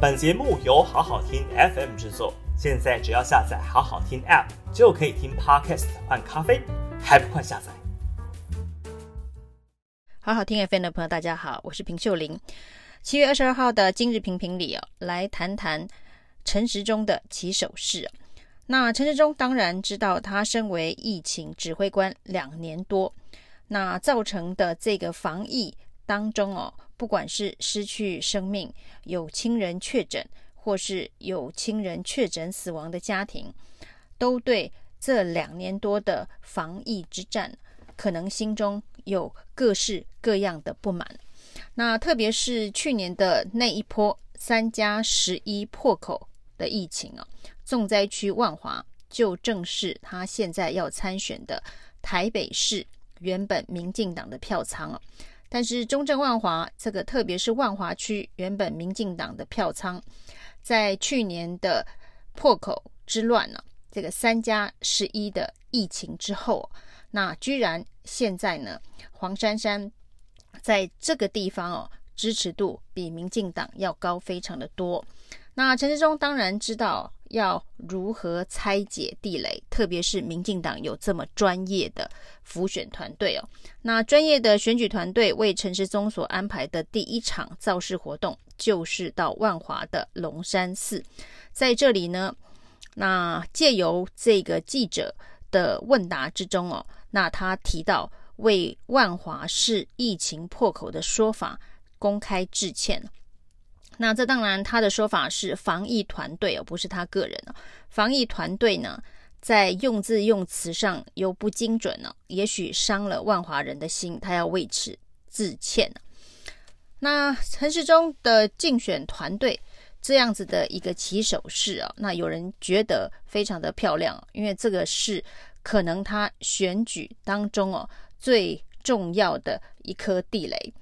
本节目由好好听 FM 制作，现在只要下载好好听 App 就可以听 Podcast 换咖啡，还不快下载？好好听 FM 的朋友，大家好，我是平秀玲。七月二十二号的今日评评里哦，来谈谈陈时中的起手式。那陈时中当然知道，他身为疫情指挥官两年多，那造成的这个防疫当中哦，不管是失去生命、有亲人确诊，或是有亲人确诊死亡的家庭，都对这两年多的防疫之战，可能心中有各式各样的不满。那特别是去年的那一波三加十一破口的疫情啊。重灾区万华就正是他现在要参选的台北市原本民进党的票仓啊，但是中正万华这个特别是万华区原本民进党的票仓，在去年的破口之乱呢，这个三加十一的疫情之后，那居然现在呢，黄珊珊在这个地方哦，支持度比民进党要高非常的多。那陈时中当然知道。要如何拆解地雷？特别是民进党有这么专业的浮选团队哦。那专业的选举团队为陈时中所安排的第一场造势活动，就是到万华的龙山寺。在这里呢，那借由这个记者的问答之中哦，那他提到为万华市疫情破口的说法公开致歉。那这当然，他的说法是防疫团队哦，不是他个人哦。防疫团队呢，在用字用词上又不精准呢，也许伤了万华人的心，他要为此致歉。那陈时中的竞选团队这样子的一个起手式啊，那有人觉得非常的漂亮，因为这个是可能他选举当中哦最重要的一颗地雷，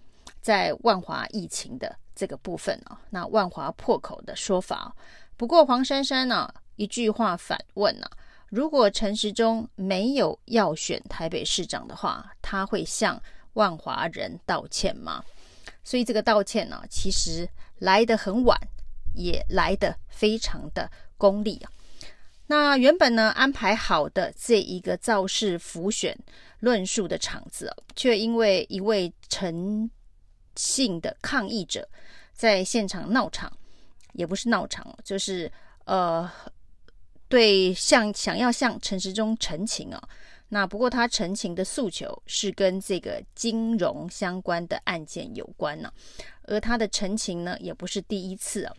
在万华疫情的。这个部分啊，那万华破口的说法。不过黄珊珊呢，一句话反问呢：如果陈时中没有要选台北市长的话，他会向万华人道歉吗？所以这个道歉呢，其实来得很晚，也来得非常的功利啊。那原本呢，安排好的这一个造势浮选论述的场子，却因为一位陈性的抗议者在现场闹场，也不是闹场，就是呃，对，向想要向陈时中陈情哦。那不过他陈情的诉求是跟这个金融相关的案件有关呢，而他的陈情呢也不是第一次啊。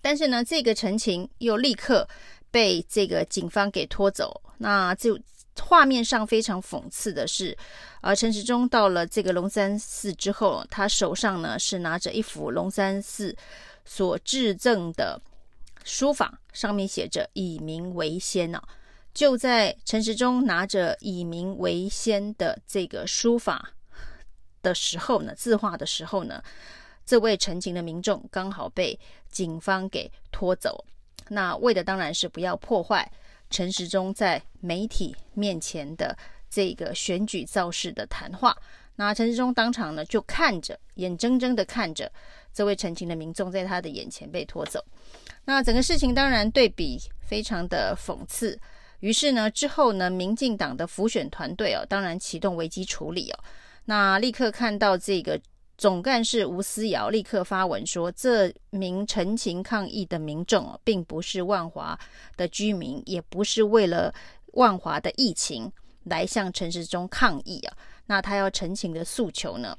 但是呢，这个陈情又立刻被这个警方给拖走，那就。画面上非常讽刺的是，呃，陈时中到了这个龙山寺之后，他手上呢是拿着一幅龙山寺所致赠的书法，上面写着“以民为先”呢。就在陈时中拿着“以民为先”的这个书法的时候呢，字画的时候呢，这位陈情的民众刚好被警方给拖走。那为的当然是不要破坏。陈时中在媒体面前的这个选举造势的谈话，那陈时中当场呢就看着，眼睁睁的看着这位陈情的民众在他的眼前被拖走。那整个事情当然对比非常的讽刺。于是呢之后呢，民进党的辅选团队哦，当然启动危机处理哦，那立刻看到这个。总干事吴思瑶立刻发文说：“这名陈情抗议的民众并不是万华的居民，也不是为了万华的疫情来向陈时中抗议啊。那他要陈情的诉求呢，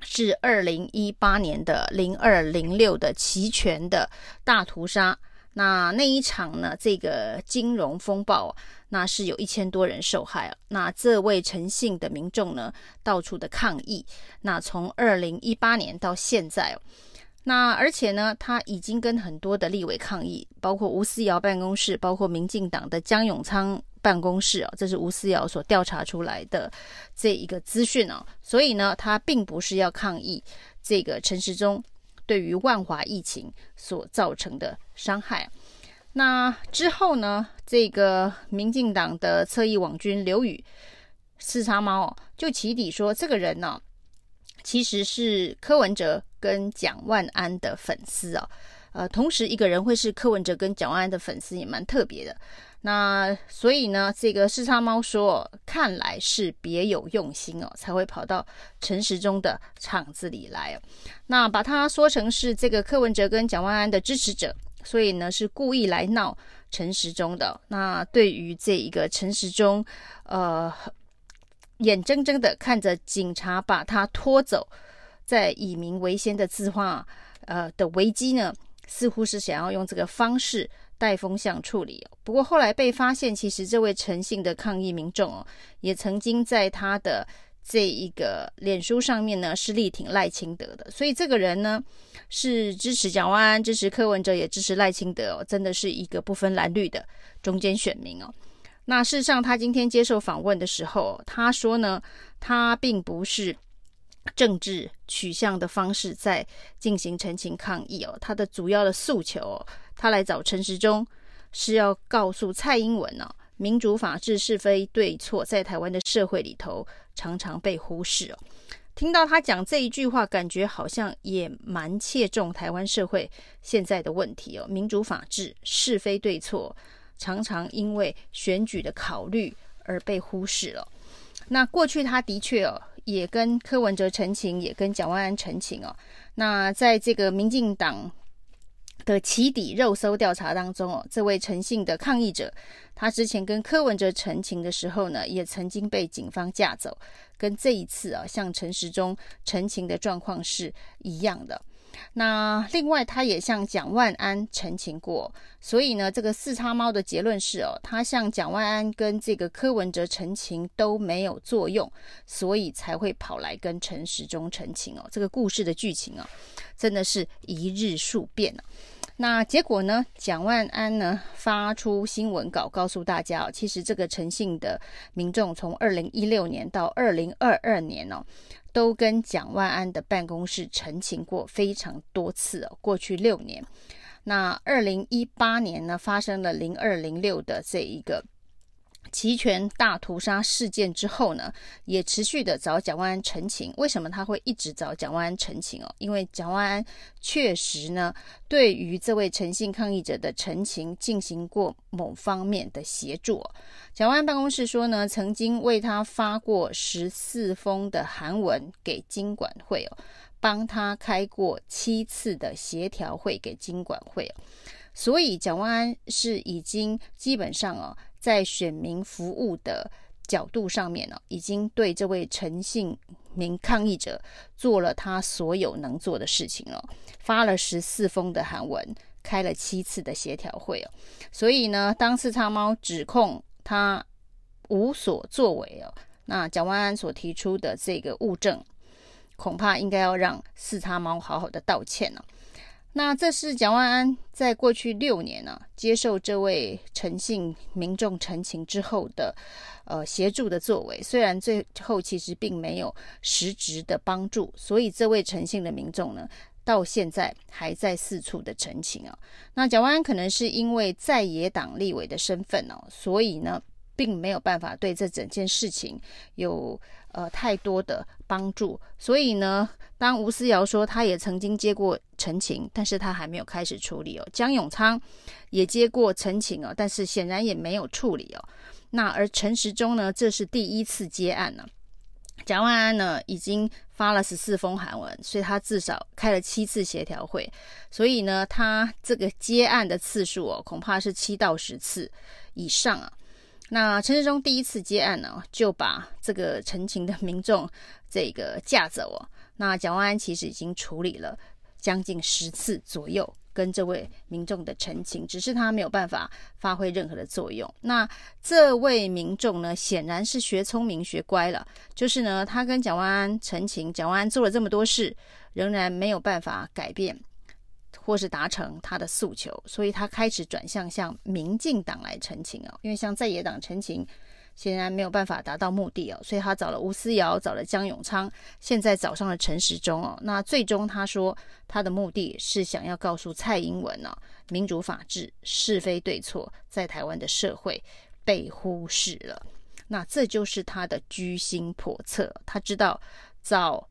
是二零一八年的零二零六的齐全的大屠杀。那那一场呢，这个金融风暴。”那是有一千多人受害啊！那这位陈姓的民众呢，到处的抗议。那从二零一八年到现在哦，那而且呢，他已经跟很多的立委抗议，包括吴思瑶办公室，包括民进党的江永昌办公室哦，这是吴思瑶所调查出来的这一个资讯哦。所以呢，他并不是要抗议这个陈时中对于万华疫情所造成的伤害。那之后呢，这个民进党的侧翼网军刘宇四叉猫，就起底说，这个人呢，其实是柯文哲跟蒋万安的粉丝啊。呃，同时一个人会是柯文哲跟蒋万安的粉丝，也蛮特别的。那所以呢，这个四叉猫说，看来是别有用心哦，才会跑到陈时中的场子里来哦。那把它说成是这个柯文哲跟蒋万安的支持者，所以呢是故意来闹陈时中的。那对于这一个陈时中，呃，眼睁睁的看着警察把他拖走，在以民为先的字画，呃的危机呢，似乎是想要用这个方式。带风向处理，不过后来被发现，其实这位陈姓的抗议民众哦，也曾经在他的这一个脸书上面呢，是力挺赖清德的，所以这个人呢是支持蒋万安、支持柯文哲，也支持赖清德哦，真的是一个不分蓝绿的中间选民哦。那事实上，他今天接受访问的时候，他说呢，他并不是政治取向的方式在进行陈情抗议哦，他的主要的诉求哦。他来找陈时中，是要告诉蔡英文呢、哦，民主法治是非对错，在台湾的社会里头常常被忽视哦。听到他讲这一句话，感觉好像也蛮切中台湾社会现在的问题哦。民主法治是非对错，常常因为选举的考虑而被忽视了。那过去他的确哦，也跟柯文哲陈情，也跟蒋万安陈情哦。那在这个民进党。的起底肉搜调查当中哦，这位陈姓的抗议者，他之前跟柯文哲陈情的时候呢，也曾经被警方架走，跟这一次啊向陈时中陈情的状况是一样的。那另外，他也向蒋万安陈情过，所以呢，这个四叉猫的结论是哦，他向蒋万安跟这个柯文哲陈情都没有作用，所以才会跑来跟陈时中陈情哦。这个故事的剧情啊，真的是一日数变啊。那结果呢？蒋万安呢发出新闻稿告诉大家哦，其实这个诚信的民众从二零一六年到二零二二年哦，都跟蒋万安的办公室陈情过非常多次哦。过去六年，那二零一八年呢发生了零二零六的这一个。齐全大屠杀事件之后呢，也持续的找蒋万安陈情。为什么他会一直找蒋万安陈情哦？因为蒋万安确实呢，对于这位诚信抗议者的陈情进行过某方面的协助。蒋万安办公室说呢，曾经为他发过十四封的函文给金管会哦，帮他开过七次的协调会给金管会哦。所以蒋万安是已经基本上哦。在选民服务的角度上面呢，已经对这位陈姓名抗议者做了他所有能做的事情了，发了十四封的函文，开了七次的协调会哦。所以呢，当四叉猫指控他无所作为哦，那蒋万安所提出的这个物证，恐怕应该要让四叉猫好好的道歉了。那这是蒋万安在过去六年呢、接受这位陈姓民众陈情之后的，呃，协助的作为。虽然最后其实并没有实质的帮助，所以这位陈姓的民众呢，到现在还在四处的陈情啊。那蒋万安可能是因为在野党立委的身份哦、所以呢，并没有办法对这整件事情有。呃，太多的帮助，所以呢，当吴思瑶说他也曾经接过陈情，但是他还没有开始处理哦。江永昌也接过陈情哦，但是显然也没有处理哦。那而陈时中呢，这是第一次接案呢。蒋万安呢，已经发了十四封函文，所以他至少开了七次协调会，所以呢，他这个接案的次数哦，恐怕是七到十次以上啊。那陈时中第一次接案呢，就把这个陈情的民众这个架走哦。那蒋万安其实已经处理了将近十次左右跟这位民众的陈情，只是他没有办法发挥任何的作用。那这位民众呢，显然是学聪明学乖了，就是呢，他跟蒋万安陈情，蒋万安做了这么多事，仍然没有办法改变。或是达成他的诉求，所以他开始转向向民进党来陈情哦，因为向在野党陈情显然没有办法达到目的哦，所以他找了吴思瑶，找了江永昌，现在找上了陈时中哦。那最终他说他的目的是想要告诉蔡英文哦，民主法治是非对错在台湾的社会被忽视了，那这就是他的居心叵测。他知道找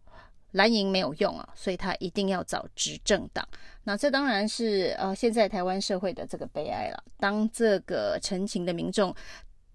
蓝营没有用啊，所以他一定要找执政党。那这当然是呃现在台湾社会的这个悲哀了。当这个陈情的民众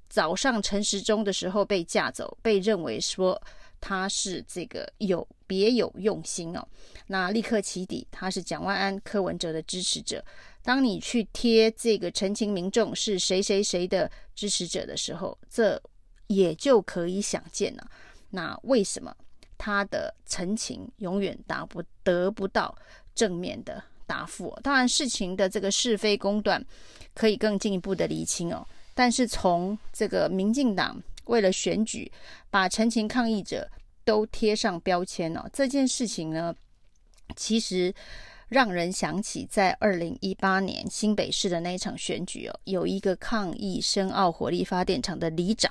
早上陈时中的时候被架走，被认为说他是这个有别有用心哦，那立刻起底他是蒋万安、柯文哲的支持者。当你去贴这个陈情民众是谁谁谁的支持者的时候，这也就可以想见了。那为什么他的陈情永远达不得不到正面的答复？当然，事情的这个是非公断可以更进一步的厘清哦。但是从这个民进党为了选举，把陈情抗议者都贴上标签哦，这件事情呢，其实让人想起在二零一八年新北市的那一场选举哦，有一个抗议深澳火力发电厂的里长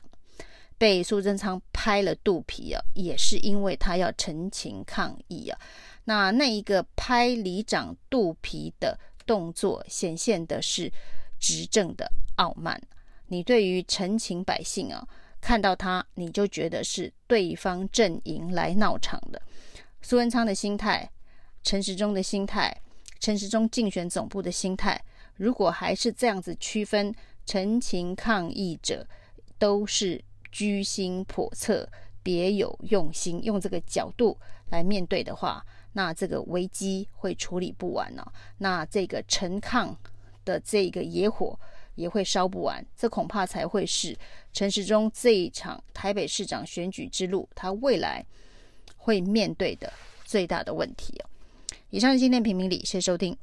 被苏贞昌拍了肚皮啊，也是因为他要陈情抗议啊。那那一个拍里长肚皮的动作，显现的是执政的傲慢。你对于陈情百姓啊，看到他你就觉得是对方阵营来闹场的。苏文昌的心态，陈时中的心态，陈时中竞选总部的心态，如果还是这样子区分陈情抗议者都是居心叵测、别有用心，用这个角度来面对的话，那这个危机会处理不完呢、那这个陈抗的这个野火。也会烧不完，这恐怕才会是陈时中这一场台北市长选举之路，他未来会面对的最大的问题。以上是今天评评理，谢谢收听。